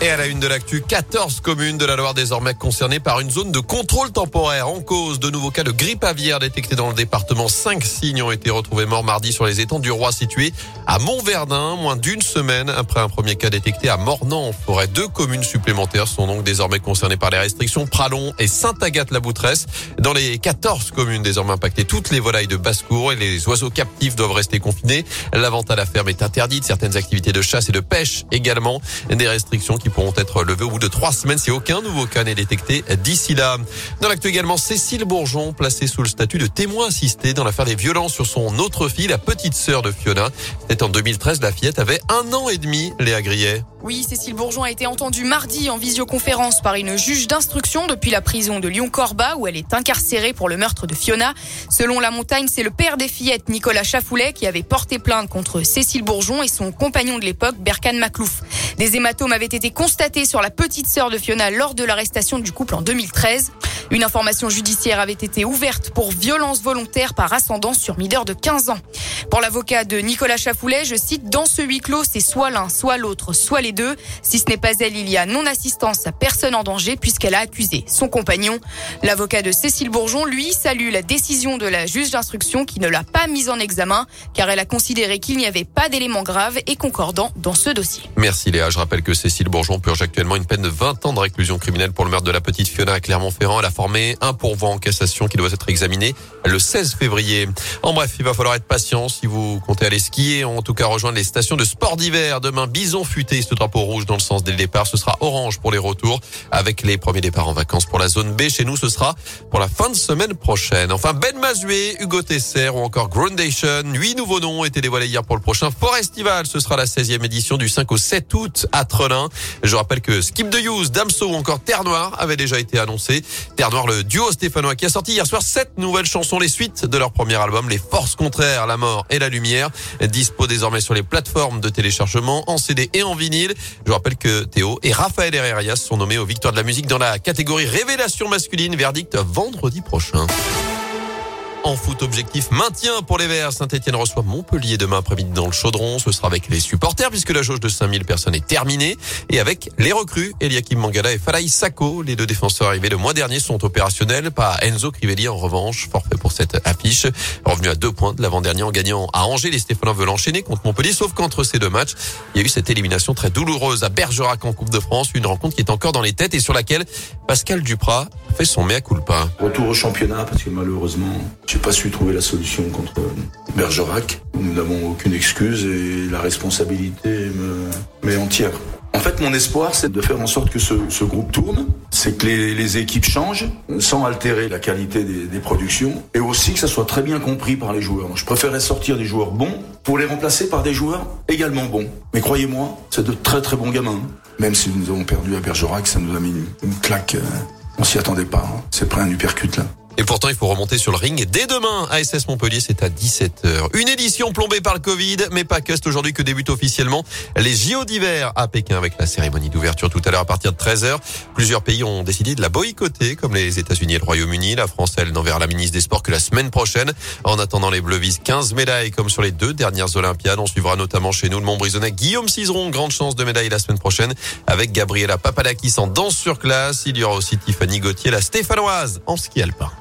Et à la une de l'actu, 14 communes de la Loire désormais concernées par une zone de contrôle temporaire en cause de nouveaux cas de grippe aviaire détectés dans le département. Cinq signes ont été retrouvés morts mardi sur les étangs du Roi situés à Montverdun, moins d'une semaine après un premier cas détecté à Mornan en forêt. Deux communes supplémentaires sont donc désormais concernées par les restrictions Pralon et Sainte-Agathe-la-Boutresse. Dans les 14 communes désormais impactées, toutes les volailles de basse-cour et les oiseaux captifs doivent rester confinés. La vente à la ferme est interdite. Certaines activités de chasse et de pêche également. Des restrictions qui pourront être levés au bout de trois semaines si aucun nouveau cas n'est détecté d'ici là. Dans l'actu également, Cécile Bourgeon, placée sous le statut de témoin assisté dans l'affaire des violences sur son autre fille, la petite sœur de Fiona. C'était en 2013, la fillette avait un an et demi, Léa Grillet. Oui, Cécile Bourgeon a été entendue mardi en visioconférence par une juge d'instruction depuis la prison de Lyon-Corba où elle est incarcérée pour le meurtre de Fiona. Selon la montagne, c'est le père des fillettes, Nicolas Chafoulet, qui avait porté plainte contre Cécile Bourgeon et son compagnon de l'époque, Berkan Maclouf. Des hématomes avaient été constatés sur la petite sœur de Fiona lors de l'arrestation du couple en 2013. Une information judiciaire avait été ouverte pour violence volontaire par ascendance sur mineur de 15 ans. Pour l'avocat de Nicolas Chafoulet, je cite, dans ce huis clos, c'est soit l'un, soit l'autre, soit les deux. Si ce n'est pas elle, il y a non-assistance à personne en danger puisqu'elle a accusé son compagnon. L'avocat de Cécile Bourgeon, lui, salue la décision de la juge d'instruction qui ne l'a pas mise en examen car elle a considéré qu'il n'y avait pas d'éléments graves et concordants dans ce dossier. Merci Léa. Je rappelle que Cécile Bourgeon purge actuellement une peine de 20 ans de réclusion criminelle pour le meurtre de la petite Fiona à Clermont-Ferrand. Formé un pourvoi en cassation qui doit être examiné le 16 février. En bref, il va falloir être patient si vous comptez aller skier, en tout cas rejoindre les stations de sport d'hiver. Demain, bison futé, ce drapeau rouge dans le sens des départs. Ce sera orange pour les retours avec les premiers départs en vacances pour la zone B. Chez nous, ce sera pour la fin de semaine prochaine. Enfin, Ben Mazué, Hugo Tesser ou encore Groundation. Huit nouveaux noms ont été dévoilés hier pour le prochain Forestival. Ce sera la 16e édition du 5 au 7 août à Trelin. Je rappelle que Skip de Use, Damso ou encore Terre Noire avaient déjà été annoncés. Le duo stéphanois qui a sorti hier soir sept nouvelles chansons, les suites de leur premier album, Les Forces Contraires, La Mort et la Lumière, dispo désormais sur les plateformes de téléchargement en CD et en vinyle. Je rappelle que Théo et Raphaël Herrerias sont nommés aux Victoires de la musique dans la catégorie Révélation masculine, verdict vendredi prochain. En foot, objectif maintien pour les Verts. Saint-Etienne reçoit Montpellier demain après-midi dans le Chaudron. Ce sera avec les supporters puisque la jauge de 5000 personnes est terminée. Et avec les recrues, Eliakim Mangala et Falaï Sako. Les deux défenseurs arrivés le mois dernier sont opérationnels. Pas Enzo Crivelli en revanche, forfait pour cette affiche. Revenu à deux points de l'avant-dernier en gagnant à Angers. Les Stéphanois veulent enchaîner contre Montpellier. Sauf qu'entre ces deux matchs, il y a eu cette élimination très douloureuse à Bergerac en Coupe de France. Une rencontre qui est encore dans les têtes et sur laquelle Pascal Duprat fait son mea culpa. Retour au championnat parce que malheureusement, j'ai pas su trouver la solution contre Bergerac. Nous n'avons aucune excuse et la responsabilité me met entière. En fait, mon espoir, c'est de faire en sorte que ce, groupe tourne, c'est que les, équipes changent sans altérer la qualité des, productions et aussi que ça soit très bien compris par les joueurs. Je préférerais sortir des joueurs bons pour les remplacer par des joueurs également bons. Mais croyez-moi, c'est de très très bons gamins. Même si nous avons perdu à Bergerac, ça nous a mis une, une claque. On s'y attendait pas. Hein. C'est près un uppercut là. Et pourtant, il faut remonter sur le ring. Dès demain, à SS Montpellier, c'est à 17h. Une édition plombée par le Covid, mais pas que. C'est aujourd'hui que débutent officiellement les JO d'hiver à Pékin avec la cérémonie d'ouverture tout à l'heure à partir de 13h. Plusieurs pays ont décidé de la boycotter, comme les États-Unis et le Royaume-Uni. La France, elle, n'enverra la ministre des Sports que la semaine prochaine. En attendant, les Bleus visent 15 médailles, comme sur les deux dernières Olympiades. On suivra notamment chez nous le Montbrisonnais Guillaume Cizeron. Grande chance de médaille la semaine prochaine avec Gabriela Papadakis en danse sur classe. Il y aura aussi Tiffany Gauthier, la Stéphanoise, en ski alpin.